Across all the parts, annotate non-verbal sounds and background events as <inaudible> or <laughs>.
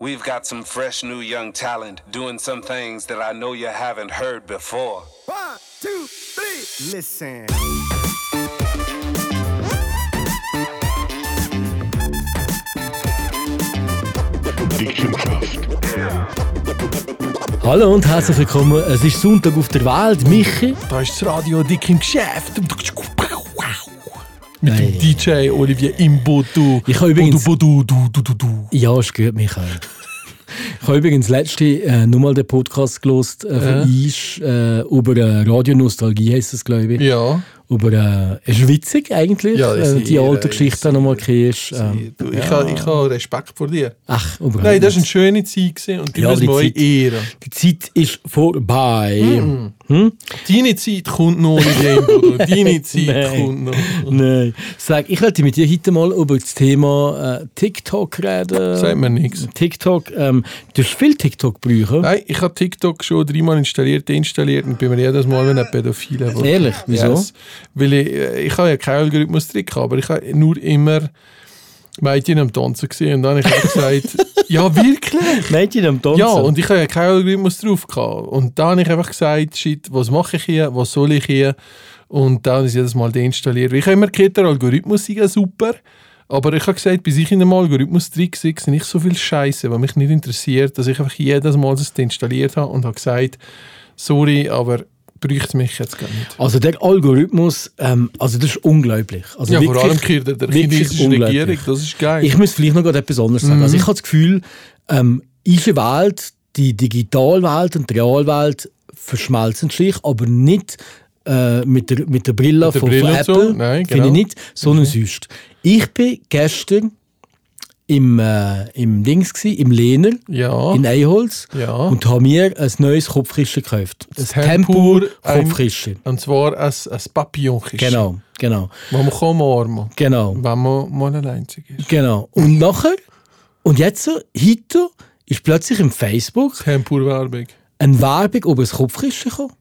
We've got some fresh new young talent doing some things that I know you haven't heard before. One, two, three. Listen. Hallo und herzlich willkommen. Es ist Sonntag auf der Welt. Michi. Da ist das Radio dick im Geschäft. Mit Hey. dem DJ Olivier Imbodu. Ich habe übrigens- Bodu, du, du, du, du. Ja, ist gut, Michael. Ich habe übrigens letzte äh, nochmal den Podcast gelost äh, von Ja. Isch äh, über äh, Radionostalgie, heisst es, glaube ich. Ja. Über, äh, ist witzig eigentlich, Ja, äh, die alte Geschichte sehr. nochmal kennst. Ähm, Du, ich habe ich ha Respekt vor dir. ach, überhaupt Nein, das war eine schöne Zeit gewesen und die Ja, wir euch Zeit- ehren. Die Zeit ist vorbei. Hm? Deine Zeit kommt noch, Imbodu. <laughs> Deine Zeit Nein. kommt noch. Nein. Sag, ich wollte mit dir heute mal über das Thema äh, TikTok reden. Sagt mir nichts. TikTok, ähm, du hast viel TikTok brauchen. Nein, ich habe TikTok schon dreimal installiert, deinstalliert und bin mir jedes Mal, wenn ein Pädophile. Ehrlich? Wieso? Weil ich, äh, ich habe ja keinen Algorithmus-Trick, aber ich habe nur immer Mädchen am Tanzen gesehen und dann habe ich gesagt, <laughs> ja wirklich? Mädchen am Tanzen? Ja, und ich habe ja keinen Algorithmus drauf gehabt. Und dann habe ich einfach gesagt, shit, was mache ich hier, was soll ich hier? Und dann ist jedes Mal deinstalliert. Ich habe immer gehört, der Algorithmus ja super. Aber ich habe gesagt, bis ich in einem Algorithmus-Trick sehe, sind nicht so viel Scheiße, was mich nicht interessiert, dass ich einfach jedes Mal das deinstalliert habe und habe gesagt, sorry, aber bräuchte mich jetzt gar nicht. Also der Algorithmus, ähm, also das ist unglaublich. Also Ja, vor wirklich- allem gehört der, der chinesischen. Regierung, das ist geil. Ich muss vielleicht noch etwas anderes sagen. Also ich habe das Gefühl, ähm, unsere Welt, die Digitalwelt und die Realwelt verschmelzen sich, aber nicht äh, mit, der, mit der Brille Mit der von, Brille von Apple, so? Nein, finde genau. ich nicht, sondern sonst. Ich bin gestern im, äh, im Dings gsi, im Lehner ja, in Eiholz ja. und habe mir ein neues Kopfkissen gekauft. Ein Tempur, Tempur ein- Kopfkissen. und zwar ein, ein Papillonkissen. Genau, genau, Das man kann umarmen genau. wenn man mal allein ist. Genau. Und nachher, und jetzt, so, heute, ist plötzlich im Facebook Tempur-Werbung. eine Werbung über das Kopfkissen gekommen.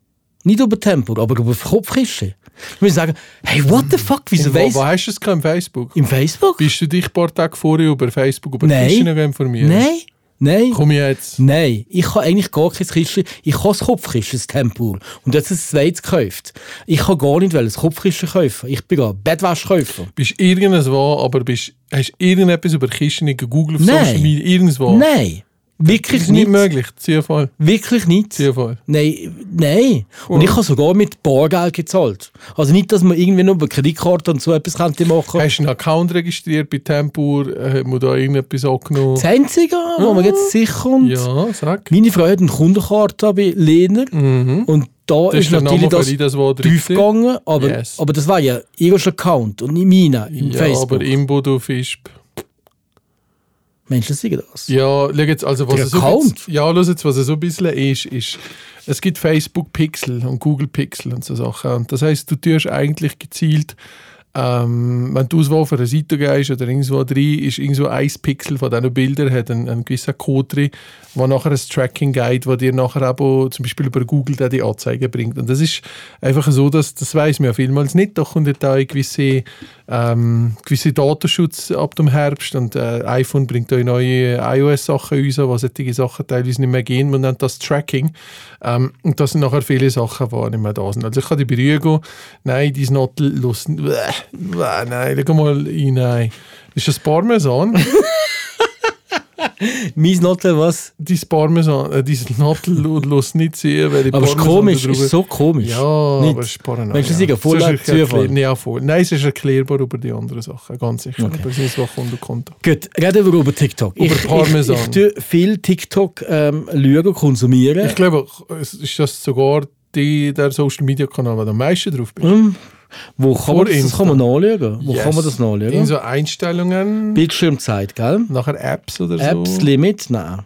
Nicht über Tempo, aber über das Kopfkissen. Ich muss sagen, hey, what the fuck, wieso Und wo, weiss wo hast du es gehabt, im Facebook? Im Facebook? Bist du dich ein paar Tage vorher über Facebook über Nein. Kisten informiert? Nein, nein. Komm jetzt. Nein, ich habe eigentlich gar kein Kissen. Ich habe das Kopfkissen, das Tempur. Und jetzt ein zweites gekauft. Ich habe gar nicht das Kopfkissen kaufen. Ich bin ein Bettwäschkäufer. Bist irgendwo, aber bist, hast du irgendetwas über Kisten gegoogelt auf Nein. Social Media? Irgendwo? Nein, Das wirklich ist nicht nicht. möglich. Zufall. Wirklich nicht. Zufall. Nein, nein. Und ich habe sogar mit Bargeld gezahlt. Also nicht, dass man irgendwie nur über Kreditkarte und so etwas könnte machen. Hast du einen Account registriert bei Tempur? Äh, Hat man da irgendetwas angenommen? Das Einzige, wo man jetzt sicher kommt, Ja, sag. meine Frau hat eine Kundenkarte bei Lehner Mhm. und da Das ist natürlich das das, tief gegangen, aber, Yes. aber das war ja ihr Account und nicht meiner im Ja, Facebook. aber Imbo, du Fischb. Menschen sagen das. Ja, schau jetzt, also was er so bisschen- ja, schau jetzt, was er so ein bisschen ist, ist, es gibt Facebook Pixel und Google Pixel und so Sachen. Und das heißt, du tust eigentlich gezielt, ähm, wenn du für eine Seite gehst oder irgendwo drin, ist irgendwo ein Pixel von diesen Bildern, hat einen, einen gewissen Code drin, wo nachher ein Tracking Guide, wo dir nachher auch zum Beispiel über Google dann die Anzeigen bringt. Und das ist einfach so, dass, das weiß man ja vielmals nicht, da kommt da eine gewisse, ähm, gewisse Datenschutz ab dem Herbst und äh, iPhone bringt euch neue iOS-Sachen raus, wo solche Sachen teilweise nicht mehr gehen. Man nennt das Tracking. Ähm, und das sind nachher viele Sachen, die nicht mehr da sind. Also ich kann die beruhigen, nein, die ist not bäh, nein, schau mal rein. Ist das Parmesan? <laughs> Mein Notel was? Dein Parmesan, äh, dein Nattel lässt nicht sehen, weil die Aber es ist komisch, ist so komisch. Ja, Nicht? aber es ist Paranoia. Meinst du, sie gehen voll Es ist Zufall? Ja, voll. Nein, es ist erklärbar über die anderen Sachen, ganz sicher. Okay. Aber es ist was Kunde Konto. Gut, reden wir über TikTok. Über ich, Parmesan. Ich, ich tue viel TikTok ähm, schauen, konsumieren. Ich glaube, es ist das sogar die, der Social Media Kanal, wo am meisten drauf bist. Hm, Wo kann Vor man das, das kann man nachschauen? Wo Yes. kann man das nachschauen? In so Einstellungen, Bildschirmzeit, gell? nachher Apps oder so. Apps, Limit, nein.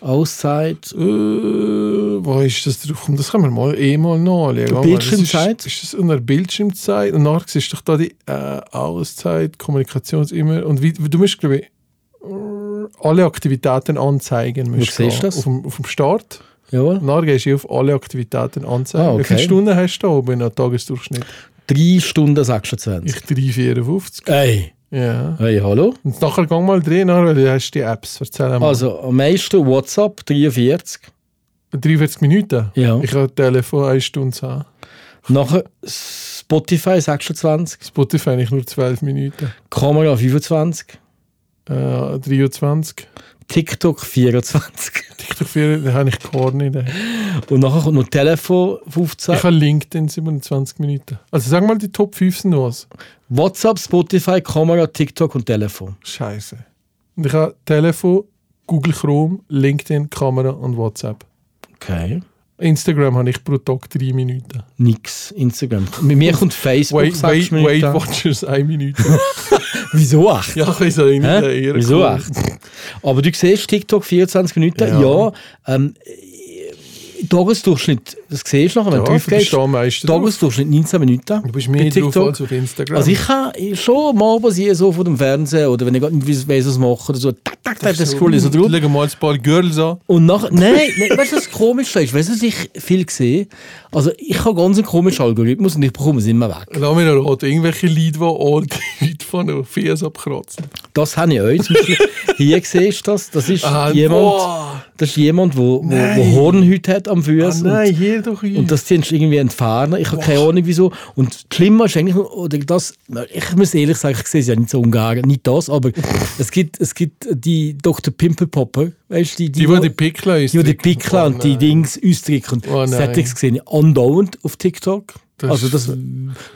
Auszeit. Äh, wo ist das drauf? Das können wir mal eh mal nachschauen. Bildschirmzeit? Das Ist, ist das unter Bildschirmzeit? Und nachher du doch da die äh, Auszeit, Kommunikations immer. Und wie, du musst, glaube ich, alle Aktivitäten anzeigen. Wo siehst du das? Auf dem, auf dem Start. Jawohl. Nachher gehst du auf alle Aktivitäten anzeigen. Ah, Wie viele okay. Stunden hast du da oben im Tagesdurchschnitt? Drei Stunden 26. Ich 3,54. Ey, Ja. Hey, hallo? Und nachher gang mal drin, weil du hast die Apps. Erzähl mal. Also am meisten WhatsApp 43. 43 Minuten? Ja. Ich habe Telefon eine Stunde haben. Nachher Spotify 26. Spotify eigentlich nur 12 Minuten. Kamera 25. Äh, 23. TikTok 24. <laughs> TikTok 4, da habe ich gar nicht. ey. Und nachher kommt noch Telefon 15. Ich habe LinkedIn 27 Minuten. Also sag mal, die Top 5 sind was. WhatsApp, Spotify, Kamera, TikTok und Telefon. Scheiße. Und ich habe Telefon, Google Chrome, LinkedIn, Kamera und WhatsApp. Okay. Instagram habe ich pro Tag 3 Minuten. Nix. Instagram. Mit mir <laughs> kommt Facebook Wait, 6 wait, Minuten. Weight Watchers 1 Minute. <laughs> <laughs> Wieso echt? ja, ich so in Hä? Wieso cool. echt? Aber du siehst TikTok 24 Minuten, ja. Ja. ähm, Tagesdurchschnitt, das siehst du nachher, wenn Ja, du meisten drauf. Tagesdurchschnitt 19 Minuten. Du bist mehr drauf TikTok. als auf Instagram. Also ich kann schon mal passieren, so vor dem Fernsehen oder wenn ich gerade nicht weiss, was machen oder so, tak, tak, tak, das scroll ich so drauf. Legen mal ein paar Girls an. Und nach, nein, nein, weißt du, was komisch ist? Weißt du, was ich viel sehe? Also, ich habe ganz einen komischen Algorithmus und ich bekomme es immer weg. Lass mich noch raten. Irgendwelche Leute, die all die <laughs> Leute von den Fies abkratzen. Das habe ich euch. Zum Beispiel, <laughs> hier siehst du das. Das ist Ah, jemand, boah. das ist jemand, wo, wo, wo Nein. Hornhäute hat am Ah, Fuß. nein, hier doch hier. und, das du irgendwie entfernen. Ich habe keine Ahnung wieso. Und das Schlimme ist eigentlich, oder das, ich muss ehrlich sagen, ich sehe es ja nicht so ungern, nicht das, aber <laughs> es gibt, es gibt die Dr. Pimple Popper, weißt die, die, die die Pickler ist. die, die Pickler und die. Dings ausdrücken. Oh ich gesehen, andauernd auf TikTok. Das- also das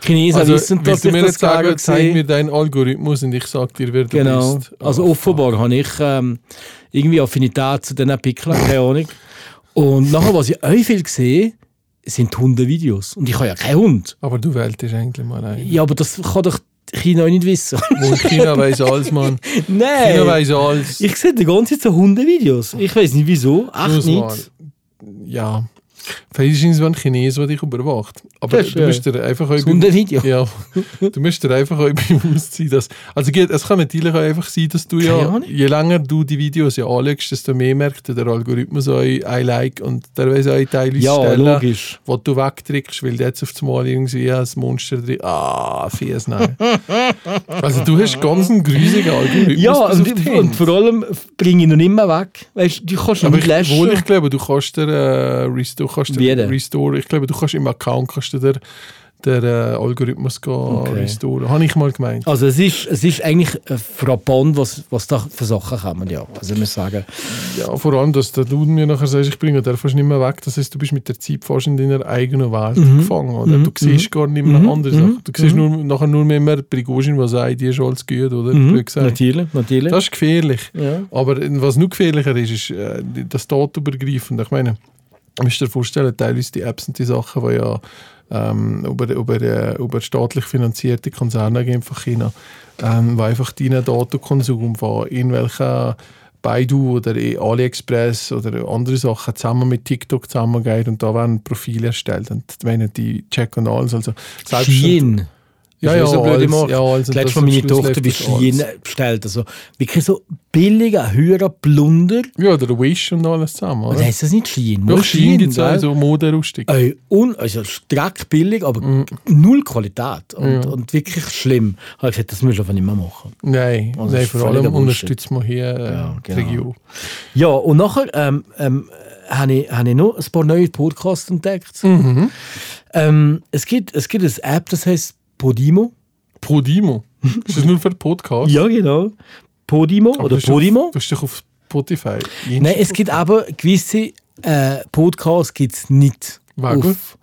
Chinesen Also, wissen, dass ich mir das jetzt sagen, zeig mir deinen Algorithmus und ich sag dir, wer du Genau. bist. Also Ah, offenbar habe ich ähm, irgendwie Affinität zu diesen Pickeln, keine Ahnung. Und nachher, was ich auch viel sehe, sind Hundevideos. Und ich habe ja keinen Hund. Aber du wähltest eigentlich mal ein. Ja, aber das kann doch China nicht wissen. <laughs> Wo China weiss alles, Mann. <laughs> China Nein! weiss alles. Ich sehe die ganze Zeit so Hundevideos. Ich weiß nicht wieso. Echt nicht. Ja. Vielleicht ist es ein Chines, der dich überwacht. Aber Das <laughs> du musst dir einfach auch Hundevideo. Ja, du musst dir einfach auch bewusst sein, dass. Also, es kann natürlich auch einfach sein, dass du ja, je länger du die Videos ja anschaust, desto mehr merkt der Algorithmus auch ein Like und der weiß auch Teile Ja, Stellen, logisch. wo du wegdrückst, weil jetzt auf das Mal irgendwie ein Monster drin. Ah, fies, nein. <laughs> also, du hast ganz einen grusigen Algorithmus. Ja, und, und vor allem bringe ich noch nicht mehr weg. Weißt du, kannst ihn nicht ich, löschen. wohl, ich glaube, du kannst der äh, Restore, kannst Wie denn? Restore, ich glaube, du kannst im Account kannst du der, der äh, Algorithmus Okay. restoren. Habe ich mal gemeint. Also es ist, es ist eigentlich äh, frappant, was, was da für Sachen kommen. Ja. Also ich muss sagen, Ja, vor allem, dass der du mir nachher sagst, ich bringe den fast nicht mehr weg. Das heißt, du bist mit der Zeit fast in deiner eigenen Welt Mhm. gefangen. Oder? Du siehst gar nicht mehr andere Sachen. Du siehst nur, nachher nur mehr, mehr Prigozhin, was sagt, die ist alles gut, oder? mhm, natürlich, natürlich. Das ist gefährlich. ja. Aber was noch gefährlicher ist, ist äh, das Datenübergreifende. Ich meine, musst dir vorstellen, teilweise die Apps und die Sachen, die ja ähm, über, über, äh, über staatlich finanzierte Konzerne gehen von China, ähm, wo einfach deinen Datenkonsum von irgendwelchen Baidu oder eh AliExpress oder andere Sachen zusammen mit TikTok zusammengeht und da werden Profile erstellt und wenn die checken alles, also Shein. Ja, ja, so blöd alles, ja, alles. Und Letztes das Mal am meine Schluss Tochter alles. Shein bestellt. Also wirklich so billiger, höherer Plunder. Ja, der Wish und alles zusammen, Oder oder? heisst das nicht Shein? Doch, Nur Schien gibt es auch so Moderustig. Ey, un, also aber null Qualität. Und. Ja. und wirklich schlimm. Habe ich gesagt, das müssen wir einfach nicht mehr machen. Nein, Also nein vor allem unterstützt man hier äh, Ja, die genau. Region. Ja, und nachher ähm, ähm, habe ich, habe ich noch ein paar neue Podcasts entdeckt. Mhm. Ähm, es, gibt, es gibt eine App, das heißt Podimo. Podimo. ist das nur für Podcast? Ja, genau. Podimo Aber oder Podimo. Du bist doch auf Spotify. Nein, es gibt aber gewisse äh, Podcasts gibt's nicht. Warum? Auf,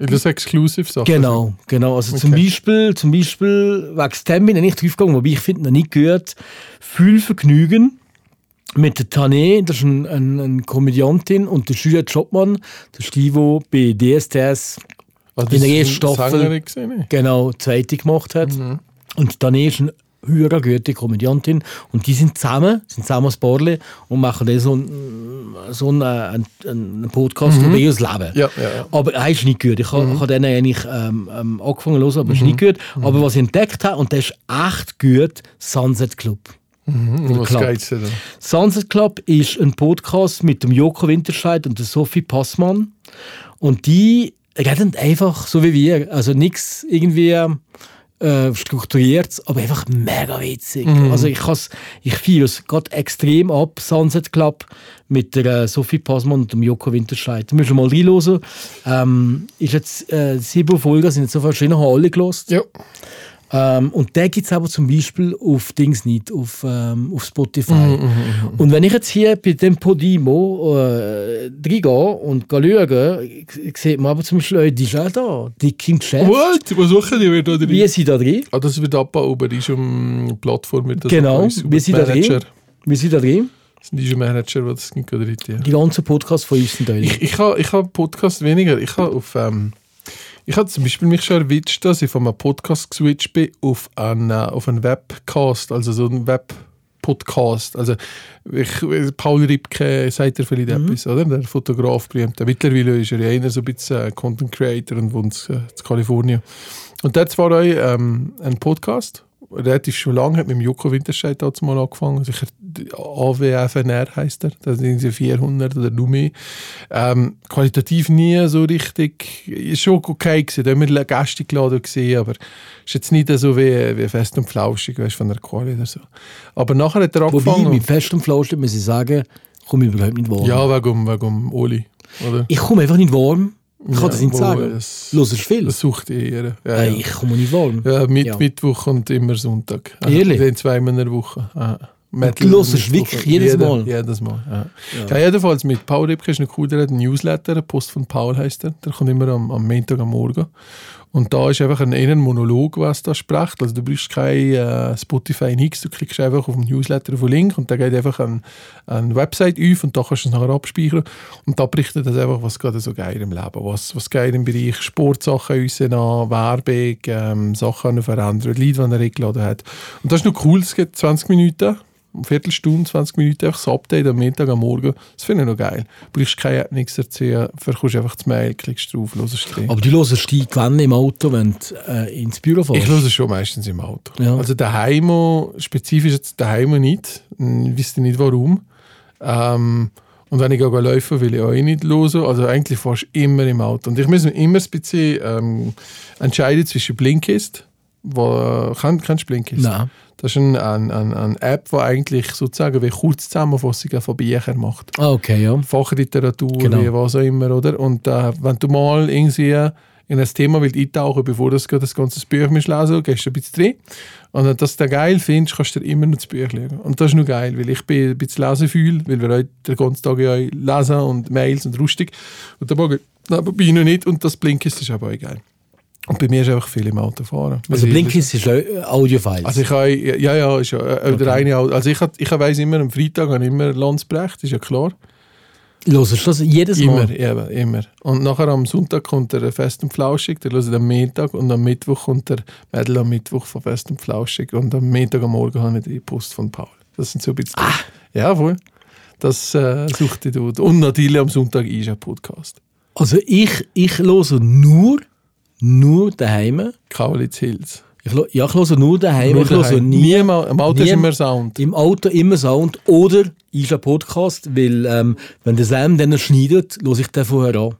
Das ist exklusiv Sachen. genau, genau. Also zum Okay. Beispiel, zum Beispiel, wegen dem bin ich nicht draufgegangen, wobei ich finde, noch nicht gehört, Fühlvergnügen mit der Tané, das ist ein, ein, eine Komödiantin, und der Julia Jobmann, der Stivo bei DSDS Also, in der das ersten Staffel. Gewesen, genau zweite gemacht hat. Und Tané ist eine höhere gute Komödiantin und die sind zusammen, sind zusammen als Paarle und machen dann so einen, so einen, einen, einen Podcast über ihr Leben. Ja, ja, ja. Aber er ist nicht gut. Ich habe mhm. den eigentlich ähm, ähm, angefangen hören, aber er ist nicht gut. Aber was ich entdeckt habe, und der ist echt gut, Sunset Club. Mhm. Was geht's denn? Sunset Club ist ein Podcast mit dem Joko Winterscheid und der Sophie Passmann. Und die reden einfach so wie wir. Also nichts irgendwie äh, strukturiert, aber einfach mega witzig. Also ich, has- ich feiere es gerade extrem ab, Sunset Club mit der äh, Sophie Passmann und dem Joko Winterscheid. Da müssen wir mal reinhören. Ähm, ist jetzt äh, sieben Folgen, sind jetzt so verschiedene, haben alle gelost. Ja. Ähm, und den gibt es aber zum Beispiel auf Dings nicht, auf, ähm, auf Spotify. Mhm, und wenn ich jetzt hier bei dem Podimo äh, reingehe und schaue, sieht man aber zum Beispiel auch, die ist auch da, die King Chef. What? Was machen die wieder drin? Wie sind da drin? Ah, das wird abgebaut, aber ist um Plattform. Das Genau, wie sind da Manager. drin? Wie sind da drin? Das sind diese Manager, die das nicht drin ja. Die ganzen Podcasts von uns sind da drin. Ich, ich habe ich ha Podcast weniger. Ich habe auf ähm, ich habe zum Beispiel mich schon erwischt, dass ich von einem Podcast geswitcht bin auf einen, äh, auf einen Webcast, also so einen Web-Podcast. Also ich, Paul Ripke sagt er vielleicht etwas, oder? Der Fotograf, berühmter. Mittlerweile ist er ja einer so ein bisschen Content Creator und wohnt äh, in Kalifornien. Und der hat zwar auch ähm, einen Podcast, relativ schon lange, hat mit dem Joko Winterscheid damals mal angefangen. Sicher AWFNR heisst er. Das sind irgendwie 400 oder nur mehr. Ähm, qualitativ nie so richtig. Ist schon okay gewesen. Da haben wir Gäste geladen gesehen, aber ist jetzt nicht so wie, wie fest und flauschig, weißt, von der Quali oder so. Aber nachher hat er Wobei, angefangen. mit Fest und Flausch muss ich sagen, komme ich überhaupt nicht warm. ja, wegen, wegen Oli. Oder? Ich komme einfach nicht warm. Ich kann das nicht sagen. Das, Los ist viel. das sucht eher. Ja, Ey, ja. ich komme nicht warm. Ja, mit, Ja. Mittwoch und immer Sonntag. Aha, Ehrlich? Den zweimal in der Woche. Aha. Du hörst wirklich jedes Jeder- Mal? Jedes Mal, ja. ja. jedenfalls mit Paul Ripke ist noch cool, der hat einen Newsletter, Post von Paul heißt er. Der kommt immer am, am Montag am Morgen. Und da ist einfach ein, ein Monolog, was da spricht. Also du brauchst kein äh, Spotify nix, du klickst einfach auf den Newsletter auf den Link und der geht einfach eine Website auf und da kannst du es nachher abspeichern. Und da berichtet das einfach, was gerade so geil im Leben, was, was geil im Bereich Sportsachen uns an, Werbung, ähm, Sachen verändern, Leute, die er eingeladen hat. Und das ist noch cool, es geht 20 Minuten, eine Viertelstunde, 20 Minuten, einfach das Update am Mittag, am Morgen. Das finde ich noch geil. Du brauchst keine App, nichts erzählen, verkaufst einfach das Mail, klickst drauf, hörst drin. Aber du hörst die Gewänne im Auto, wenn du äh, ins Büro fährst. Ich höre es schon meistens im Auto. Ja. Also daheim, spezifisch jetzt daheim nicht. Ich wüsste nicht warum. Ähm, und wenn ich auch laufen will ich auch nicht hören. Also eigentlich fast immer im Auto. Und ich muss mir immer ein bisschen ähm, entscheiden zwischen Blinkist. Wo, kenn, kennst du Blinkist? Nein. Das ist eine ein, ein, ein App, die eigentlich sozusagen wie Kurzzusammenfassungen von Büchern macht. Ah, okay, ja. Fachliteratur, Genau. was auch immer, oder? Und äh, wenn du mal irgendwie in ein Thema willst eintauchen bevor du das ganze Buch musst lesen gehst du ein bisschen drin. Und wenn du das dann geil findest, kannst du dir immer noch das Buch lesen. Und das ist nur geil, weil ich bin ein bisschen lesefühl, weil wir heute den ganzen Tag ja lesen und Mails und rustig. Und da mag ich noch nicht und das Blinkist ist aber auch geil. Und bei mir ist einfach viel im Auto fahren. Also Blinkist ist Audiofiles. also ich habe, ja, ja, ist ja, äh, der eine, also ich, ich weiss immer, am Freitag habe ich immer Landsbrecht, ist ja klar. hörst du das jedes Immer, Mal? eben, immer. Und nachher am Sonntag kommt der Fest und Flauschig, der hört am Mittag und am Mittwoch kommt der Mädel am Mittwoch von Fest und Flauschig und am Mittag am Morgen habe ich die Post von Paul. Das sind so ein bisschen... Ja, voll. Das äh, suchte ich dort. Und natürlich am Sonntag ist ein Podcast. Also ich, ich höre nur, nur daheim. Kaulitz Hills. Ich, ja, ich höre nur daheim. Nur ich höre nie, am Auto ist nie- immer Sound. im Auto immer Sound oder ist ein Podcast, weil ähm, wenn der Sam dann schneidet, höre ich den vorher an.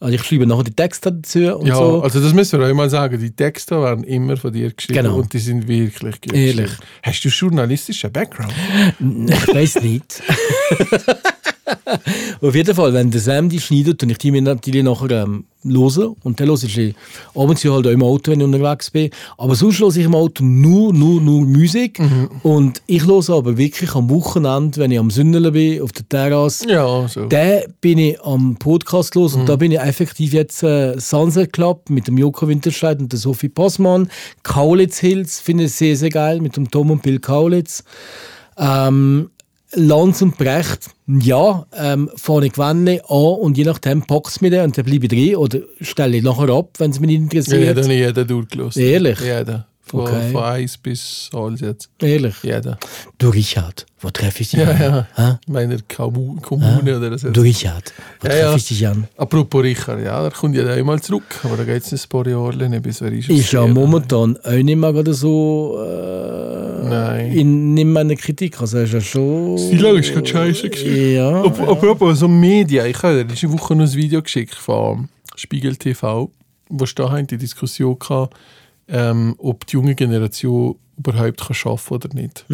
Also ich schreibe nachher die Texte dazu und Ja, so. also das müssen wir euch mal sagen. Die Texte werden immer von dir geschrieben Genau. und die sind wirklich gut Ehrlich. Hast du journalistischen Background? Ich weiß nicht. <laughs> <laughs> Auf jeden Fall, wenn der Sam die schneidet, und ich die mir natürlich nachher ähm, hören. Und dann höre ich ab und zu halt auch im Auto, wenn ich unterwegs bin. Aber sonst höre ich im Auto nur, nur, nur Musik. Und ich höre aber wirklich am Wochenende, wenn ich am Sündeln bin, auf der Terrasse, Ja, so. da bin ich am Podcast los und da bin ich effektiv jetzt äh, Sunset Club mit dem Joko Winterscheid und der Sophie Passmann. Kaulitz Hills finde ich sehr, sehr geil mit dem Tom und Bill Kaulitz. Ähm, Lanz und Brecht, ja, ähm, fange ich gewenne an und je nachdem packt es mich dann und dann bleibe ich drin oder stelle ich nachher ab, wenn es mich nicht Ja, interessiert. jeder, nicht jeder durchgelassen. Ehrlich? Jeder. Von, Okay. von eins bis alles jetzt. Ehrlich. Jeder. Du Richard, wo treffe ich dich Ja, an? ja. Hä? Meiner Kommu- Kommune oder so. Du Richard, wo Ja, treffe ja. ich dich an? Apropos Richard, ja, der kommt ja einmal zurück, aber da geht es ein paar Jahre nicht, bis er ist. Ist ja momentan auch nicht mehr gerade so äh, Nein. in, in meiner Kritik. Also er ist ja schon. Die Lage ist gerade scheiße gewesen. Ja. Ap- Apropos so Medien, ich habe dir diese Woche noch ein Video geschickt von Spiegel TV, wo da haben die Diskussion gehabt, ähm, ob die junge Generation überhaupt kann arbeiten oder nicht.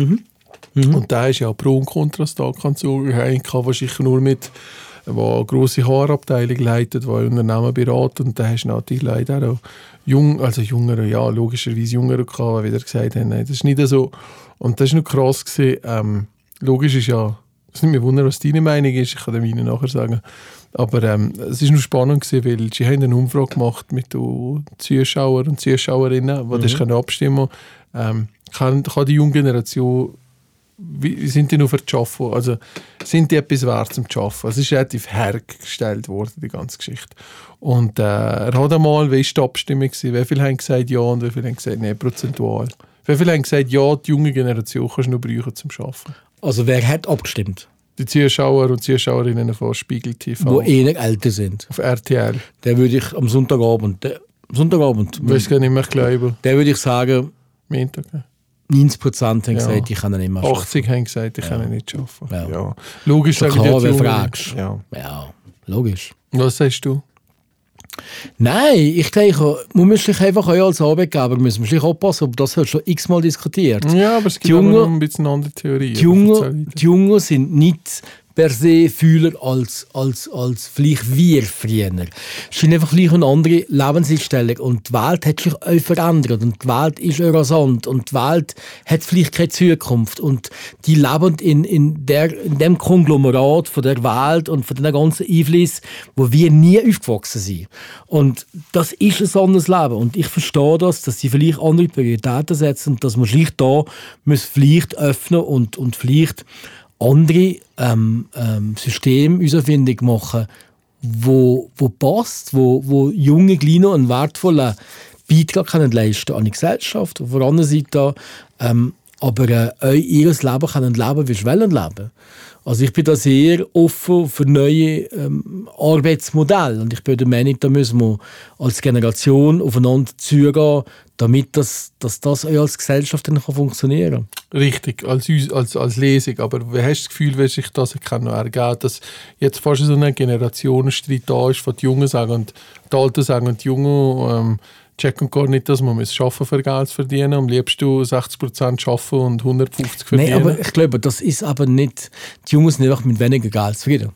Und da ist ja Pro und Kontras da kann sagen, einen kann wahrscheinlich nur mit der eine grosse Haarabteilung leitet, der Unternehmen berät und da hast du natürlich leider auch jung, also jüngere, ja logischerweise jüngere gehabt, die wieder gesagt haben, nein, das ist nicht so. Und das ist noch krass gewesen, ähm, logisch ist ja, es nimmt mich wunder, was deine Meinung ist, ich kann dem Ihnen nachher sagen, aber ähm, es ist noch spannend gewesen, weil sie haben eine Umfrage gemacht mit den Zuschauern und Zuschauerinnen, die das können abstimmen ähm, kann, kann die junge Generation wie sind die noch für das Arbeiten? Also sind die etwas wert zum Arbeiten? Es ist relativ hergestellt worden, die ganze Geschichte. Und äh, er hat einmal, wie war die Abstimmung? Gewesen? Wie viele haben gesagt ja und wie viele haben gesagt nein, prozentual? Wie viele haben gesagt ja, die junge Generation kannst du noch brauchen zum Arbeiten? Also wer hat abgestimmt? Die Zuschauer und Zuschauerinnen von Spiegel TV Wo eher älter sind. auf RTL. Der würde ich am Sonntagabend, der, Sonntagabend, Ich weiß gar nicht mehr, ich glaube, der würde ich sagen, Montag. ne? 90 Prozent haben Ja. gesagt, ich kann ihn nicht mehr schaffen. 80 haben gesagt, ich kann ihn nicht arbeiten. Ja. Ja. Logisch Schon die klar, wer Jungen- fragst. Ja. Ja, logisch. Was sagst du? Nein, ich denke, man muss sich einfach auch als Arbeitgeber müssen sich aufpassen, aber das hat schon x-mal diskutiert. Ja, aber es gibt Die auch Jungen- noch ein bisschen andere Theorie. Die Jungen, die Jungen sind nicht per se Fühler als, als, als vielleicht wir früher. Es sind einfach vielleicht eine andere Lebenseinstellung. Und die Welt hat sich auch verändert. Und die Welt ist rasant. Und die Welt hat vielleicht keine Zukunft. Und die leben in, in, der, in dem Konglomerat von der Welt und von den ganzen Einflüssen, wo wir nie aufgewachsen sind. Und das ist ein anderes Leben. Und ich verstehe das, dass sie vielleicht andere Prioritäten setzen und dass man sich da vielleicht öffnen und, und vielleicht andere ähm, ähm, Systeme herausfindig machen, wo, wo passt, wo, wo junge Kleine einen wertvollen Beitrag können leisten an die Gesellschaft. Auf der anderen Seite ähm, aber äh, ihr Leben können leben, wie sie wollen leben. Also ich bin da sehr offen für neue ähm, Arbeitsmodelle und ich bin der Meinung, da müssen wir als Generation aufeinander zugehen, damit das, dass das auch als Gesellschaft dann kann funktionieren kann. Richtig, als, als, als Lesung. Aber wie hast du das Gefühl, wie sich das kann noch ergeben dass jetzt fast so ein Generationenstreit da ist, von die Jungen sagen und die Alten sagen und die Jungen ähm, checken gar nicht, dass man muss arbeiten für Geld zu verdienen. Am liebsten du 60% arbeiten und 150 verdienen. Nein, aber ich glaube, das ist aber nicht, die Jungen sind einfach mit weniger Geld zufrieden.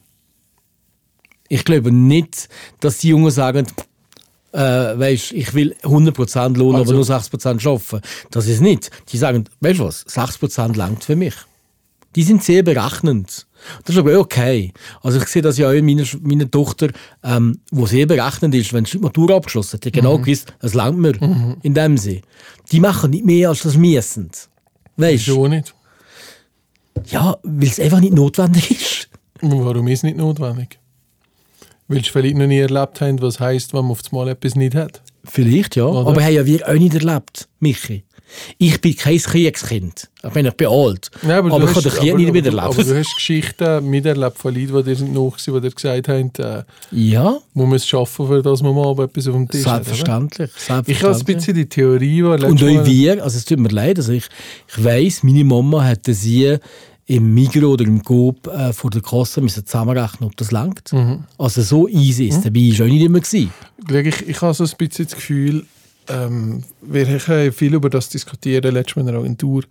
Ich glaube nicht, dass die Jungen sagen, äh, weißt, ich will 100% Lohn, Also- aber nur 60% arbeiten. Das ist nicht. Die sagen, weißt du was, 60% langt für mich. Die sind sehr berechnend. Das ist aber okay. Also ich sehe das ja auch in meiner, meiner Tochter, ähm, wo sehr berechnend ist, wenn sie die Matur abgeschlossen hat. Die genau gewusst, es langt mir in dem Sinn. Die machen nicht mehr, als das müssen. Weißt du? Nicht? Ja, weil es einfach nicht notwendig ist. Und Warum ist es nicht notwendig? Weil sie vielleicht noch nie erlebt haben, was heisst, wenn man auf einmal etwas nicht hat. Vielleicht, ja. Oder? Aber haben ja wir auch nicht erlebt, Michi. Ich bin kein Kriegskind. Ich meine, ich bin alt. Ja, aber, du ich habe den Krieg aber- nicht aber- miterlebt. Aber du hast Geschichten miterlebt von Leuten, die dir noch waren, die dir gesagt haben, äh, ja, man muss arbeiten, für das man mal etwas auf dem Tisch hat. oder? selbstverständlich. Ich habe ein selbstverständlich. bisschen die Theorie, die Und auch wir, also es tut mir leid, also ich, ich weiss, meine Mama hätte sie im Migros oder im Coop äh, vor der Kasse müssen zusammenrechnen, ob das langt. Mhm. Also so easy ist dabei ist auch nicht immer gewesen. Ich, ich habe so ein bisschen das Gefühl, ähm, wir haben viel über das diskutieren, letztes Mal in der Agentur.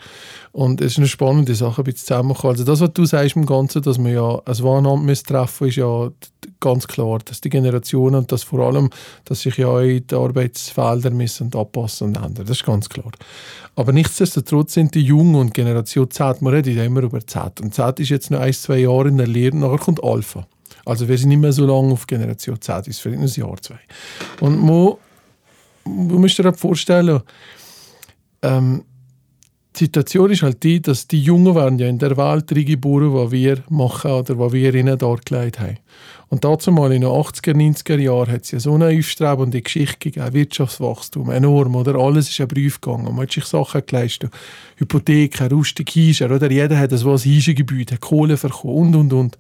Und es ist eine spannende Sache, ein bisschen zusammenkommen. Also das, was du sagst im Ganzen, dass man ja ein muss treffen ist ja ganz klar, dass die Generationen und das vor allem, dass sich ja auch die Arbeitsfelder müssen anpassen und ändern. Das ist ganz klar. Aber nichtsdestotrotz sind die Jungen und Generation Z, man redet ja immer über Z. Und Z ist jetzt noch ein, zwei Jahre in der Lehre, nachher kommt Alpha. Also wir sind nicht mehr so lange auf Generation Z, ist vielleicht ein Jahr, zwei. Und man, du musst dir vorstellen, ähm, die Situation ist halt die, dass die Jungen werden ja in der Welt reingeboren, die wir machen oder die wir ihnen dargelegt haben. Und dazu mal in den 80er, 90er Jahren hat es ja so eine aufstrebende Geschichte gegeben, Wirtschaftswachstum, enorm, oder? Alles ist ein Brief gegangen, man hat sich Sachen geleistet, Hypotheken, Rustig, Hischer, oder? Jeder hat ein was Hischengebäude, hat Kohle verkauft und, und, und.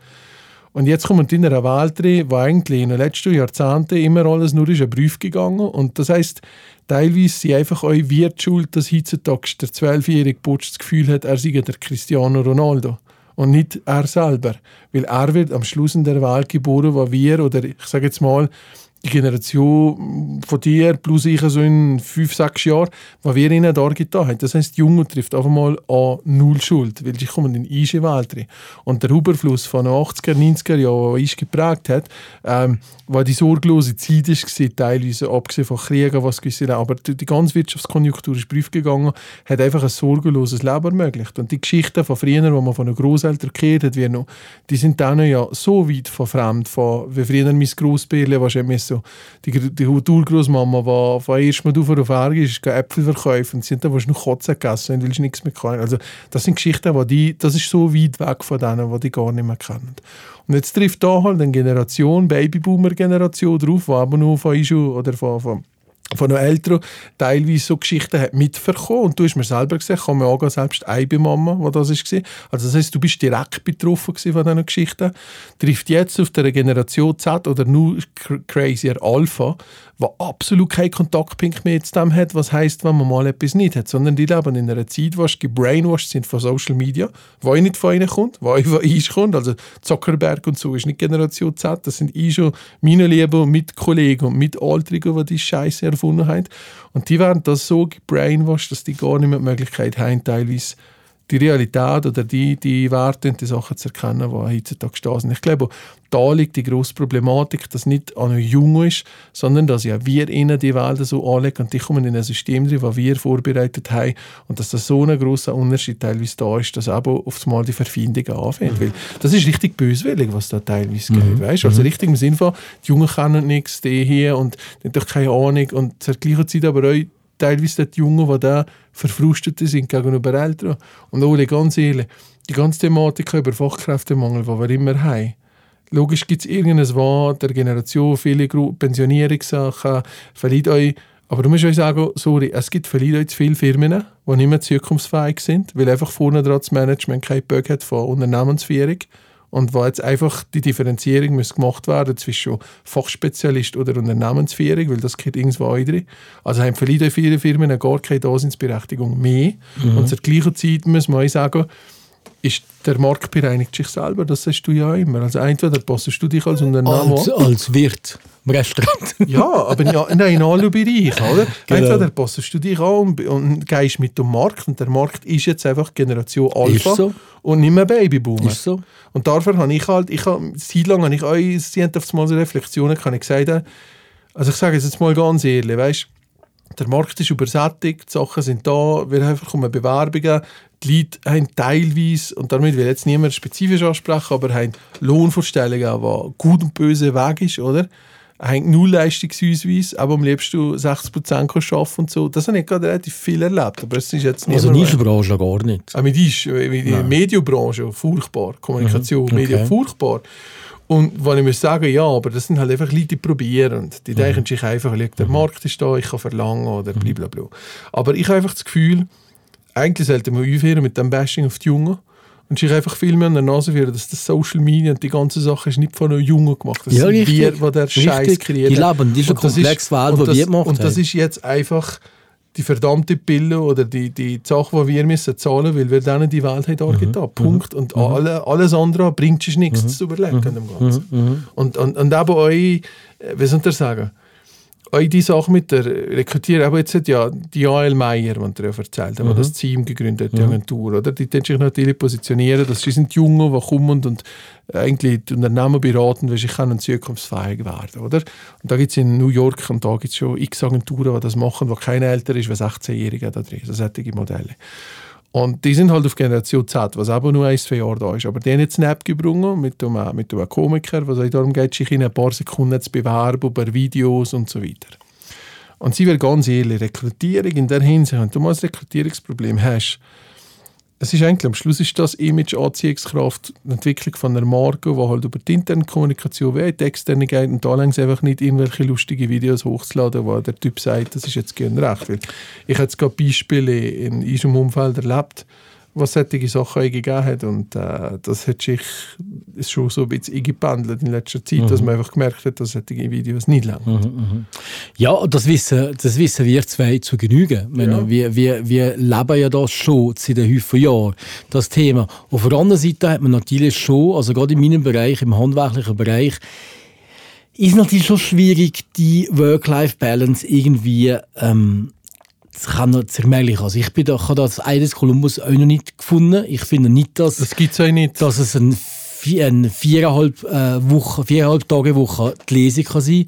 Und jetzt kommen in einer Welt wo eigentlich in den letzten Jahrzehnten immer alles nur ist ein Brief gegangen. Und das heisst, teilweise sind einfach euch wir die schuld, dass heutzutage der zwölfjährige Butsch das Gefühl hat, er sei der Cristiano Ronaldo. Und nicht er selber. Weil er wird am Schluss in der Welt geboren, wo wir, oder ich sage jetzt mal, die Generation von dir plus ich so in fünf, sechs Jahren, was wir ihnen da getan haben. Das heisst, die Jungen trifft einfach mal an null Schuld, weil sie kommen in die Welt rein. Und der Überfluss von den 80er, 90er Jahren, der uns geprägt hat, ähm, war die sorglose Zeit war, teilweise abgesehen von Kriegen, was gewisse aber die, ganze Wirtschaftskonjunktur ist prüf gegangen, hat einfach ein sorgenloses Leben ermöglicht. Und die Geschichten von früher, die man von den Großeltern gehört hat, wie noch, die sind dann ja so weit von fremd, von, wie früher mein Grossbärle, was so, die, die Urgroßmama, war von erst mal auf der Fahrt ist, Äpfel verkaufen und sie hat dann noch Kotzen gegessen, weil sie nichts mehr kann. Also das sind Geschichten, die, die das ist so weit weg von denen, die die gar nicht mehr kennen. Und jetzt trifft da halt eine Generation, Babyboomer-Generation drauf, die aber nur von Ischu oder von, von von den Eltern teilweise so Geschichten hat mitverkommen und du hast mir selber gesagt, ich mir auch selbst eine Mama, wo das ist Also das heißt, du bist direkt betroffen von diesen Geschichten. Trifft jetzt auf der Generation Z oder nur crazier Alpha, wo absolut keinen Kontaktpunkt mehr zu dem hat, was heißt, wenn man mal etwas nicht hat, sondern die leben in einer Zeit, wo sie gebrainwashed sind von Social Media, wo nicht von ihnen kommt, wo von uns kommt, also Zuckerberg und so ist nicht Generation Z, das sind ich schon meine Lieben mit Kollegen und mit Altrigen, die die Scheiße erfunden haben. Und die werden das so gebrainwashed, dass die gar nicht mehr die Möglichkeit haben, teilweise die Realität oder die, die Werte und die Sachen zu erkennen, die heutzutage da sind. Ich glaube, da liegt die grosse Problematik, dass nicht an jung ist, sondern dass ja wir ihnen die Welt so anlegen und die kommen in ein System drin, das wir vorbereitet haben und dass das so ein grosser Unterschied teilweise da ist, dass aber oft mal die Verfindungen anfängt. Mhm. Weil das ist richtig böswillig, was da teilweise mhm. geht. Weißt? Also mhm. richtig im Sinne von, die Jungen kennen nichts, die hier und die haben doch keine Ahnung und zur gleichen Zeit aber auch teilweise die Jungen, die da verfrustet sind gegenüber Eltern. Und alle, ganz ehrlich, die ganze Thematik über Fachkräftemangel, die wir immer haben, logisch gibt es irgendein Wort der Generation, viele Pensionierungssachen, vielleicht euch aber du musst euch sagen, sorry, es gibt vielleicht zu viele Firmen, die nicht mehr zukunftsfähig sind, weil einfach vorne dran das Management keinen Bock hat von Unternehmensführung und wo jetzt einfach die Differenzierung muss gemacht werden zwischen Fachspezialist oder Unternehmensführung, weil das geht irgendwo auch drin. Also haben vielleicht viele Firmen gar keine Daseinsberechtigung mehr. Mhm. Und zur gleichen Zeit muss man auch sagen, ist der Markt bereinigt sich selber, das sagst du ja immer. Also entweder passest du dich als Unternehmer als, als Wirt im Restaurant. ja, aber ja, nein, in allen Bereichen, oder? <laughs> Genau. Entweder passest du dich an und, und gehst mit dem Markt und der Markt ist jetzt einfach Generation Alpha so. und nicht mehr Babyboomer. Ist so. Und dafür habe ich halt, ich habe, seit langem habe ich auch, sie haben mal so Reflexionen, kann ich gesagt also ich sage es jetzt mal ganz ehrlich, weißt der Markt ist übersättigt, die Sachen sind da, wir haben einfach Bewerbungen, die Leute haben teilweise, und damit will ich jetzt niemand spezifisch ansprechen, aber haben Lohnvorstellungen, die gut und böse Weg ist, oder? Haben null Leistungsausweis, aber am liebsten du 60% arbeiten und so. Das habe ich gerade relativ viel erlebt, aber es ist jetzt nicht Also Nischenbranche gar nicht? Ah, mit ist, mit der Medienbranche furchtbar, Kommunikation, mhm. okay. Medien furchtbar. Und wenn ich muss sagen, ja, aber das sind halt einfach Leute, die probieren. Die mhm. denken sich einfach, der mhm. Markt ist da, ich kann verlangen oder blablabla. Aber ich habe einfach das Gefühl, eigentlich sollte man aufhören mit dem Bashing auf die Jungen und sich einfach viel mehr an der Nase führen, dass das Social Media und die ganze Sache ist nicht von einem Jungen gemacht. Das ja, sind richtig, wir, die der Scheiß kreieren. Die leben diese komplexe Welt, die wir gemacht Und das ist jetzt einfach die verdammte Pille oder die, die Sache, die wir müssen zahlen müssen, weil wir denen die Welt haben dargetan. Mhm. Punkt. Und mhm. alle, alles andere bringt sich nichts mhm. zu überlegen. Mhm. mhm. mhm. Und, und, und eben euch, äh, wie soll ich sagen, auch die Sache mit der Rekrutierung, aber jetzt hat ja die Joel Meyer, die ja erzählt hat, mhm. das Team gegründet hat, die Agentur, oder? Die sich natürlich positionieren, dass sie sind die Jungen, die kommen und eigentlich die Unternehmen beraten, wie sie können zukunftsfähig werden, oder? Und da gibt es in New York und da gibt es schon x Agenturen, die das machen, die kein älter ist als 16-Jährige da drin, so solche Modelle. Und die sind halt auf Generation Z, was aber nur ein, zwei Jahre da ist. Aber die haben jetzt eine App gebrungen mit einem, mit einem Komiker, was darum geht, sich in ein paar Sekunden zu bewerben über Videos und so weiter. Und sie will ganz ehrlich, Rekrutierung in der Hinsicht, wenn du mal ein Rekrutierungsproblem hast, es ist eigentlich, am Schluss ist das Image Anziehungskraft, die Entwicklung von einer Marke, die halt über die interne Kommunikation wie die externe geht und da längst einfach nicht irgendwelche lustigen Videos hochzuladen, wo der Typ sagt, das ist jetzt gern recht. Weil ich habe jetzt gerade Beispiele in unserem Umfeld erlebt, was solche Sachen gegeben hat. Und äh, das hat sich ist schon so ein bisschen eingependelt in letzter Zeit, mhm. dass man einfach gemerkt hat, dass solche Videos nicht lang mhm, mhm. Ja, das wissen, das wissen wir zwei zu genügen. Ja. Wir, wir, wir leben ja das schon seit einem Haufen Jahren, das Thema. Auf der anderen Seite hat man natürlich schon, also gerade in meinem Bereich, im handwerklichen Bereich, ist natürlich schon schwierig, die Work-Life-Balance irgendwie ähm, das kann noch zermählich. Also ich bin da, ich habe das Eides Columbus auch noch nicht gefunden. Ich finde nicht, dass, Das gibt es auch nicht. dass es ein, vi- ein viereinhalb, äh, Woche, viereinhalb Tage Woche die Lesung kann sein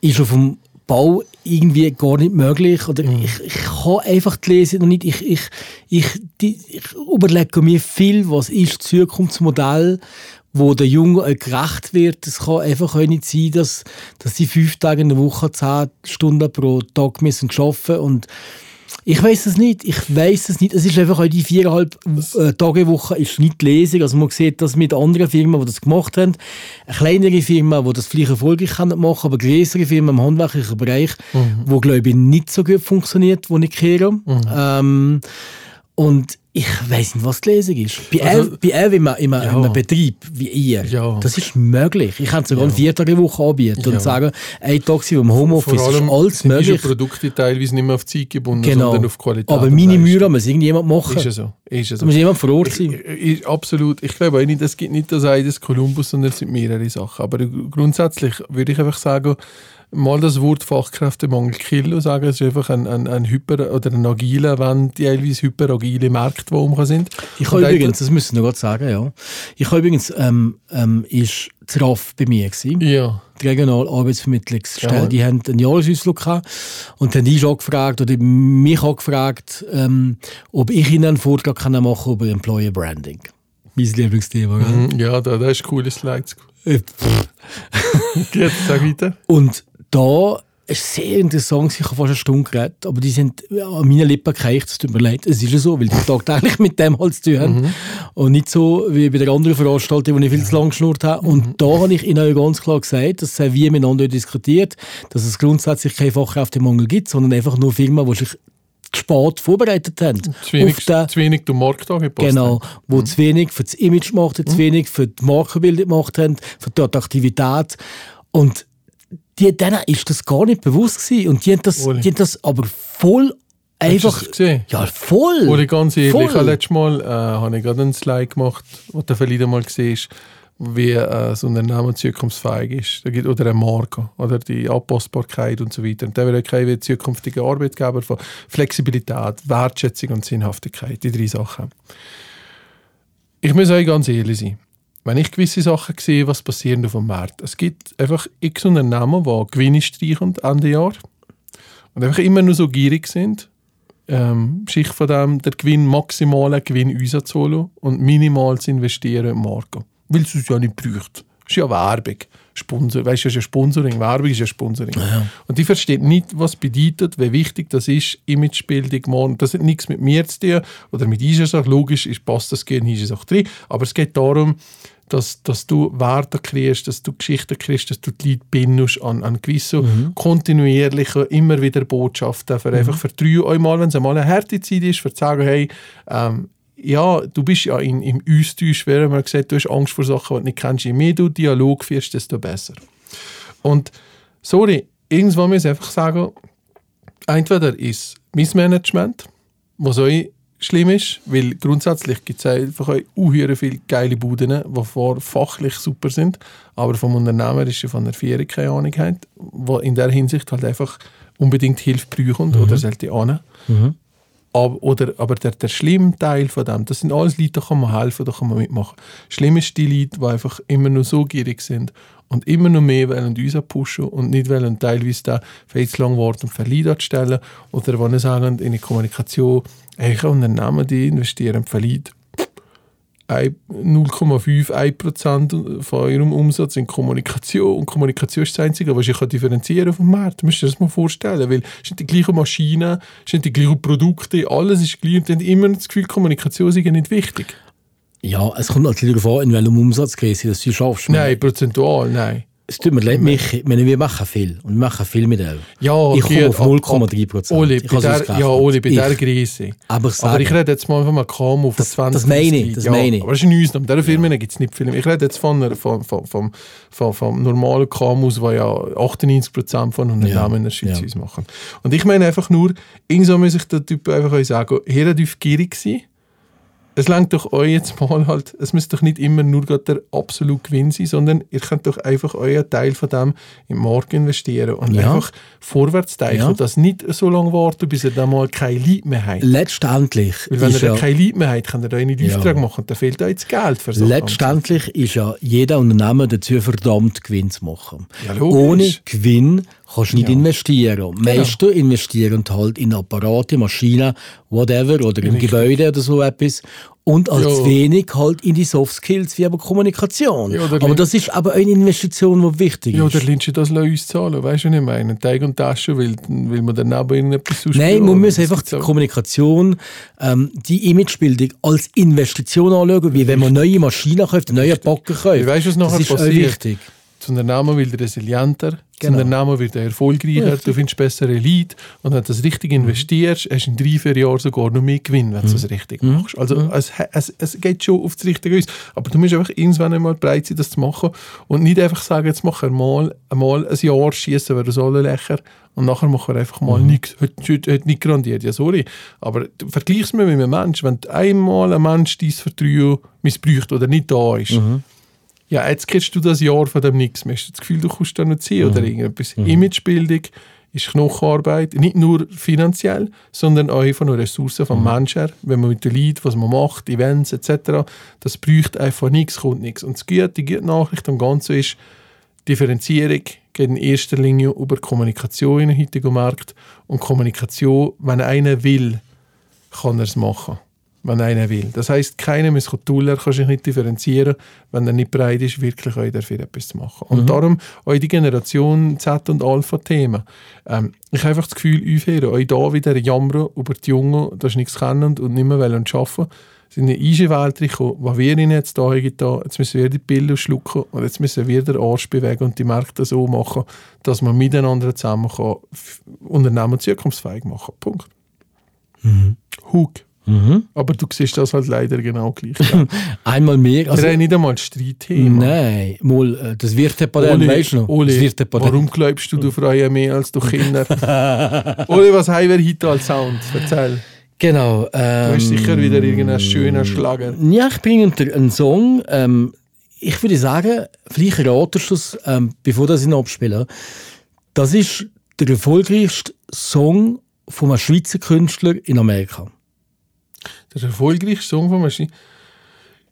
Ist auf dem Bau irgendwie gar nicht möglich. Oder Mhm. ich, ich kann einfach die Lesung noch nicht. Ich, ich, ich, die, ich überlege mir viel, was ist das Zukunftsmodell, wo der Jungen auch gerecht wird. Es kann einfach auch nicht sein, dass, dass die fünf Tage in der Woche zehn Stunden pro Tag müssen arbeiten und ich weiß es nicht. Ich weiß es nicht. Es ist einfach auch die viereinhalb äh, Tage Woche ist nicht Lesung. Also man sieht das mit anderen Firmen, die das gemacht haben. Eine kleinere Firma, die das vielleicht erfolgreich können machen, aber größere Firmen im handwerklichen Bereich, wo glaube ich nicht so gut funktioniert, wo ich kehre. Ähm, und ich weiß nicht, was die Lesung ist. Bei Also- also, bei Elf in einem, in einem, Ja. in einem Betrieb wie ihr, Ja. das ist möglich. Ich kann sogar eine Viertagewoche anbieten Ja. und sagen, ein Tag sind wir im Homeoffice, ist alles sind diese möglich. Produkte teilweise nicht mehr auf Zeit gebunden, Genau. sondern auf Qualität. Aber meine. Mühe muss irgendjemand machen. Ist ja so. Ist ja Da so. muss jemand vor Ort sein. Ich, ich, absolut. Ich glaube auch nicht, es gibt nicht das eine des Kolumbus, sondern es sind mehrere Sachen. Aber grundsätzlich würde ich einfach sagen, mal das Wort Fachkräftemangel killen und sagen, es ist einfach ein, ein, ein hyper- oder ein agiler, wenn teilweise hyperagile Märkte, die um sind. Ich habe übrigens, das müssen wir noch gerade sagen, ja. Ich habe übrigens, ähm, ähm, ist das RAF bei mir gewesen. Ja. Die regionale Arbeitsvermittlungsstelle, Ja. die haben einen Jahresausflug gehabt und dann die auch gefragt, oder mich auch gefragt, ähm, ob ich ihnen einen Vortrag kann machen über Employer Branding. Mein Lieblingsthema, gell? Mhm, Ja, da, da ist coole Slides. Äh. Jetzt <laughs> sag weiter. Und da ist sehr interessant, ich habe fast eine Stunde geredet, aber die sind ja, an meinen Lippen gereicht, es tut mir leid, es ist ja so, weil die tagtäglich <laughs> mit dem halt zu tun haben. Und nicht so wie bei der anderen Veranstaltung, wo ich viel zu lang geschnurrt habe. Und da habe ich ihnen ganz klar gesagt, das haben wir miteinander diskutiert, dass es grundsätzlich keinen Fachkräftemangel gibt, sondern einfach nur Firmen, die sich spät vorbereitet haben. Zu wenig, den- zu wenig zum Markt angepasst. Genau, wo zu wenig für das Image gemacht haben, zu wenig für die Markenbildung gemacht haben, für die Attraktivität. Und die, denen ist das gar nicht bewusst gewesen. Und die haben das, die haben das aber voll einfach... Hast gesehen? Ja, voll! Oder ganz ehrlich, Voll. ich habe letztes Mal äh, habe ich gerade einen Slide gemacht, wo du vielleicht mal siehst, wie äh, so ein Unternehmen zukunftsfähig ist. Da gibt, oder eine Marke, oder die Anpassbarkeit und so weiter. Und der will kein wie zukünftige Arbeitgeber von Flexibilität, Wertschätzung und Sinnhaftigkeit, die drei Sachen. Ich muss euch ganz ehrlich sein. Wenn ich gewisse Sachen sehe, was passiert auf dem Markt. Es gibt einfach x Unternehmen, die Gewinne streichen Ende Jahr und einfach immer nur so gierig sind, ähm, sich von dem der Gewinn maximalen Gewinn rauszuholen und minimal zu investieren in Marke. Weil es es ja nicht braucht. Das ist ja Werbung. Sponsor, weißt du, das ist ja Sponsoring. Werbung ist ja Sponsoring. Und die versteht nicht, was bedeutet, wie wichtig das ist, Imagebildung, morgen. Das hat nichts mit mir zu tun oder mit Eisensache. Logisch ist, passt das gerne in Eisensache drin. Aber es geht darum, dass, dass du Werte kriegst, dass du Geschichten kriegst, dass du die Leute bindest an, an gewisse kontinuierliche, immer wieder Botschaften. Für einfach für drei einmal, wenn es einmal eine harte Zeit ist, für zu sagen, hey, ähm, ja, du bist ja in, im Austausch, während man gesagt, du hast Angst vor Sachen, die du nicht kennst. Je mehr du Dialog führst, desto besser. Und sorry, irgendwann muss ich einfach sagen, entweder ist Missmanagement, was euch schlimm ist, weil grundsätzlich gibt es einfach unhöher viele geile Buden, die vor fachlich super sind, aber vom Unternehmerischen, von der Führung keine Ahnung haben, die in der Hinsicht halt einfach unbedingt Hilfe brauchen oder sollte ane. Aber, oder, aber der, der schlimme Teil von dem, das sind alles Leute, da kann man helfen, da kann man mitmachen. Schlimm ist die Leute, die einfach immer nur so gierig sind und immer noch mehr wollen uns pushen und nicht wollen teilweise da viel lang warten und Verleih stellen oder die sagen in die Kommunikation, ich Unternehmen, die investieren Verleih 0,5, 1% von eurem Umsatz in Kommunikation. Und Kommunikation ist das Einzige, was ich differenzieren auf dem Markt. Du musst dir das mal vorstellen, weil es sind die gleichen Maschinen, es sind die gleichen Produkte, alles ist gleich und dann immer das Gefühl, Kommunikation ist nicht wichtig. Ja, es kommt natürlich darauf an, in welchem Umsatzkrise dass du schaffst. Nein, prozentual, nein. Es tut mir leid, Michi, ich meine, wir machen viel. Und wir machen viel mit elf. Ja, Ich komme auf gut, 0,3 Prozent. Oli, Ich bei habe es der, ausgerechnet. ja, Oli, bei Ich. der Größe. Aber ich Aber ich rede jetzt mal von einem KMU von Das- 20 das meine ich, 30. das ja, meine ich. Aber das ist eine Ausnahme. Dieser Firmen gibt es nicht viel. Ich rede jetzt von, von, von, vom, von, vom normalen KMUs, die ja 98% von Unternehmen Ja, in der Schweiz ja. ausmachen. Und ich meine einfach nur, irgendwann muss ich der Typ einfach euch sagen, hier tief gierig sein es langt doch euch jetzt mal halt, es müsste doch nicht immer nur der absolute Gewinn sein, sondern ihr könnt doch einfach euren Teil von dem im Markt investieren und Ja. einfach vorwärts denken Ja. und das nicht so lange warten, bis ihr dann mal keine Leute mehr habt. Letztendlich Weil wenn ihr ja, keine Leute mehr habt, könnt ihr euch nicht Ja. Auftrag machen und dann fehlt euch das Geld für so letztendlich ist ja jeder Unternehmer dazu verdammt, Gewinn zu machen. Ja. Ohne Gewinn kannst du nicht Ja. Genau. investieren. Meiste investieren halt in Apparate, Maschinen, whatever, oder in Richtig. Gebäude oder so etwas. Und als Ja. wenig halt in die Soft Skills wie aber Kommunikation. Ja, aber das ist aber eine Investition, die wichtig Ja, ist. oder lernst du das uns zahlen? Weißt du, was ich meine? Teig und Tasche, weil, weil man dann aber irgendetwas sonst Nein, man muss einfach die. Kommunikation, ähm, die Imagebildung als Investition anschauen, wie wenn man neue Maschinen kauft, neue Backen kauft. Ich weiss, was nachher das ist auch passiert. wichtig. Das Unternehmen wird resilienter, Genau. das Unternehmen wird erfolgreicher, du findest bessere Leute und wenn du das richtig investierst, hast du in drei, vier Jahren sogar noch mehr Gewinn, wenn du das richtig machst. Also es, es, es geht schon auf das Richtige aus. Aber du musst einfach irgendwann einmal bereit sein, das zu machen und nicht einfach sagen, jetzt machen wir mal, mal ein Jahr, schießen wir das alle Lächer und nachher machen wir einfach mal nichts. Hat, hat, hat nicht grandiert, ja sorry. Aber du vergleichst mir mit einem Mensch, wenn einmal ein Mensch dein Vertrauen missbraucht oder nicht da ist, ja, jetzt kriegst du das Jahr von dem nichts mehr. Hast du das Gefühl, du kannst da noch ziehen oder irgendetwas. Imagebildung ist Knochenarbeit, nicht nur finanziell, sondern auch von den Ressourcen vom Menschen her. Wenn man mit den Leuten, was man macht, Events etc., das braucht einfach nichts, kommt nichts. Und das Gute, die gute Nachricht am Ganzen ist, Differenzierung geht in erster Linie über Kommunikation in den heutigen Markt. Und Kommunikation, wenn einer will, kann er es machen. Wenn einer will. Das heisst, keiner muss tun, er kann sich nicht differenzieren, wenn er nicht bereit ist, wirklich auch dafür etwas zu machen. Und darum auch die Generation Z und Alpha-Themen. Ähm, ich habe einfach das Gefühl, aufhören, auch da wieder jammern über die Jungen, sie nichts kennen und nicht mehr wollen arbeiten sind in eine eisige Welt gekommen, wo wir ihnen jetzt da haben, da, jetzt müssen wir die Pille schlucken und jetzt müssen wir den Arsch bewegen und die Märkte so machen, dass man miteinander zusammen kann, Unternehmen zukunftsfähig machen Punkt. Hug. Aber du siehst das halt leider genau gleich. <laughs> Ja. Einmal mehr. Also, wir haben nicht einmal ein Streitthema. nein, mal, äh, das wird der Patent, weißt du noch? Oli, warum glaubst du, du freust mehr als du Kinder? <laughs> Oli, was haben wir heute als Sound? Erzähl. Genau. Du Ähm, hast sicher wieder irgendeinen schönen Schlager. Ja, ich bringe dir einen Song. Ähm, ich würde sagen, vielleicht ratest du es, ähm, bevor das ihn abspiele. Das ist der erfolgreichste Song von einem Schweizer Künstler in Amerika. Der erfolgreichste Song von Maschine.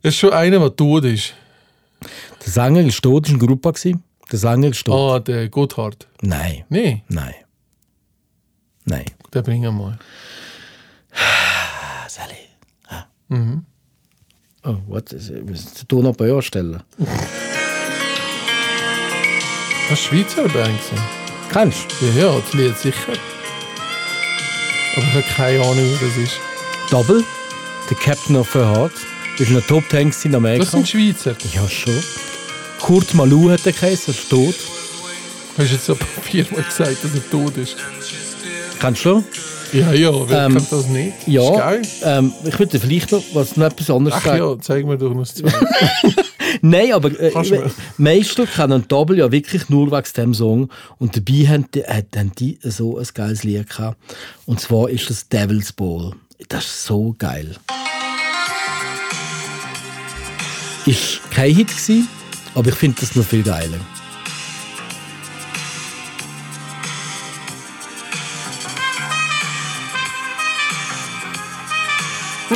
Das ist schon einer, der tot ist. Der Sänger ist tot, das war eine Gruppe. Der Sänger ist tot. Ah, der Gotthard. Nein, Nein, nein. Nein. den bringen wir mal. Ah, Sally. Ah. Oh, was? Ich muss den Ton noch bei anstellen. Das ist Schweizer Band. Kennst du? Ja, ja, das Lied sicher. Aber ich habe keine Ahnung, wie das ist. Double, The Captain of Her Heart. Das war ein Top 10 in Amerika. Das sind Schweizer. Ja, schon. Kurt Malou hat den geheißen, er ist tot. Hast du jetzt aber viermal gesagt, dass er tot ist? Kennst du? Ja, ja, wer Ähm, kennt das nicht? Ja. Ist geil. Ähm, ich würde vielleicht noch, was noch etwas anderes Ach sagen. ja, zeig mir doch noch das <laughs> zwei. Nein, aber äh, Meister kennen Double ja wirklich nur wegen diesem Song. Und dabei haben die, äh, haben die so ein geiles Lied gehabt. Und zwar ist das Devil's Ball. Das ist so geil. Ist kein Hit gewesen, aber ich finde das noch viel geiler.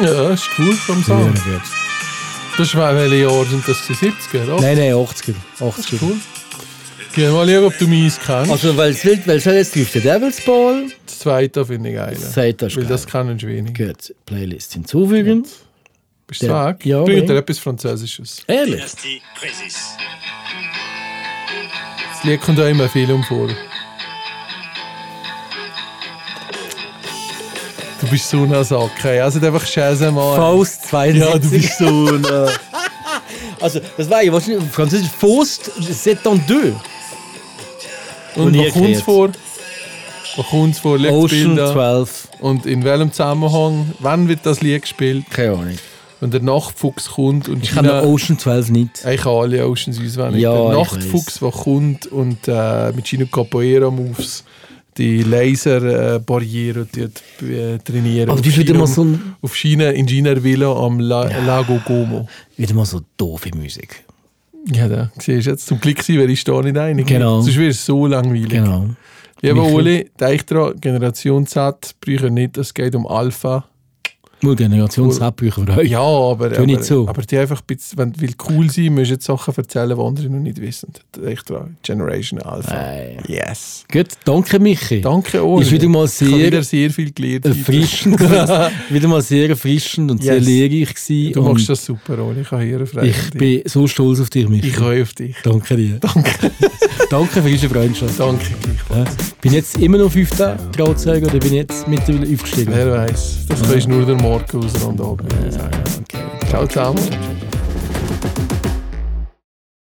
ja, ist cool vom Sound. Das war welche Jahre sind das? Die 70er, oder? Nein, nein, 80er. 80er. Cool. Geh mal schauen, ob du meins kennst. Also, weil es will- weil es jetzt läuft der Devil's Ball. Das zweite finde ich geil. Sagt das Weil geil. das kennen wenig. Gut, Playlist hinzufügen. Bist du weg? ja, Bring okay. dir etwas Französisches. Ehrlich? Das Lied kommt auch immer viel um vor. Du bist so ein Sack. ey. Also einfach Scheiße mal. Faust 72. Ja, du bist so ein. äh, <laughs> Also, das war ja wahrscheinlich französisch Faust, c'est en deux. Und nie wo kommt es vor? Wo kommt es vor? Legt's Ocean Bilder. 12. Und in welchem Zusammenhang? Wann wird das Lied gespielt? Keine Ahnung. Wenn der Nachtfuchs kommt und Ich kenne Ocean 12 nicht. Ich kann alle Oceans auswendig. Ja, der ich Nachtfuchs, der kommt und äh, mit seinen Capoeira-Moves die Laserbarriere äh, trainieren. Aber Auf du bist wieder mal so ein- Auf China, in China Villa am La Lago Como. Wieder mal so doofe Musik. Ja, da siehst du jetzt. Zum Glück sind wir da nicht einig. Genau. Sonst wäre es so langweilig. Genau. Lieber Michael. Uli, denk dran, Generation Z brauchen nicht, es geht um Alpha. Nur Generationshabbücher für euch. Ja, aber, nicht aber, so. aber die einfach, ein bisschen- wenn du willst cool sein du jetzt Sachen erzählen, die andere noch nicht wissen. Denk dran, Generation Alpha. Nein. Yes. Gut, danke Michi. Danke, Uli. Ist wieder mal Ich habe sehr wieder sehr viel gelernt. erfrischend. <laughs> <laughs> wieder mal sehr erfrischend und sehr Yes. lehrreich gewesen. Du machst das super, Uli. Ich habe hier eine. Ich bin so stolz auf dich, Michi. ich freue auf dich. Danke dir. <laughs> Danke. danke für unsere Freundschaft. Danke. Ja. Bin jetzt immer noch fünfter Trauzeuge oder bin jetzt mittlerweile aufgestiegen? Wer weiß, das kannst nur der Morgen aus Rand sagen. okay. Ciao zusammen.